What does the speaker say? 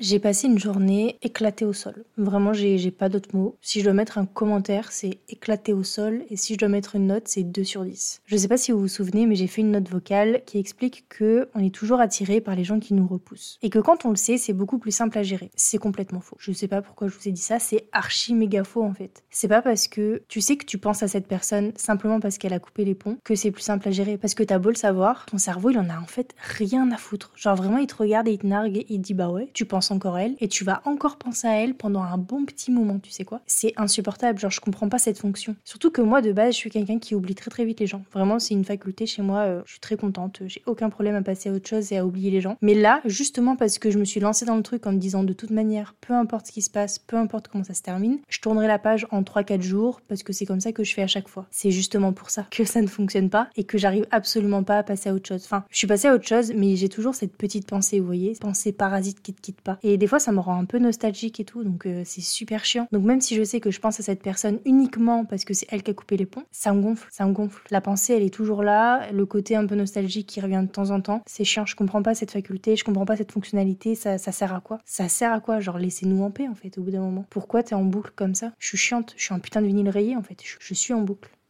J'ai passé une journée éclatée au sol. Vraiment, j'ai pas d'autres mots. Si je dois mettre un commentaire, c'est éclaté au sol. Et si je dois mettre une note, c'est 2 sur 10. Je sais pas si vous vous souvenez, mais j'ai fait une note vocale qui explique que on est toujours attiré par les gens qui nous repoussent. Et que quand on le sait, c'est beaucoup plus simple à gérer. C'est complètement faux. Je sais pas pourquoi je vous ai dit ça, c'est archi méga faux en fait. C'est pas parce que tu sais que tu penses à cette personne simplement parce qu'elle a coupé les ponts que c'est plus simple à gérer. Parce que t'as beau le savoir, ton cerveau il en a en fait rien à foutre. Genre vraiment, il te regarde et il te nargue et il dit bah ouais, tu penses encore elle et tu vas encore penser à elle pendant un bon petit moment, tu sais quoi. C'est insupportable, genre je comprends pas cette fonction. Surtout que moi de base, je suis quelqu'un qui oublie très très vite les gens. Vraiment, c'est une faculté chez moi, euh, je suis très contente, j'ai aucun problème à passer à autre chose et à oublier les gens. Mais là, justement parce que je me suis lancée dans le truc en me disant de toute manière, peu importe ce qui se passe, peu importe comment ça se termine, je tournerai la page en 3-4 jours parce que c'est comme ça que je fais à chaque fois. C'est justement pour ça que ça ne fonctionne pas et que j'arrive absolument pas à passer à autre chose. Enfin, je suis passée à autre chose, mais j'ai toujours cette petite pensée, vous voyez, pensée parasite qui te quitte pas. Et des fois, ça me rend un peu nostalgique et tout, donc euh, c'est super chiant. Donc même si je sais que je pense à cette personne uniquement parce que c'est elle qui a coupé les ponts, ça me gonfle, ça me gonfle. La pensée, elle est toujours là, le côté un peu nostalgique qui revient de temps en temps, c'est chiant. Je comprends pas cette faculté, je comprends pas cette fonctionnalité, ça, ça sert à quoi? Ça sert à quoi? Genre laissez-nous en paix en fait au bout d'un moment. Pourquoi t'es en boucle comme ça? Je suis chiante, je suis un putain de vinyle rayé en fait, je suis en boucle.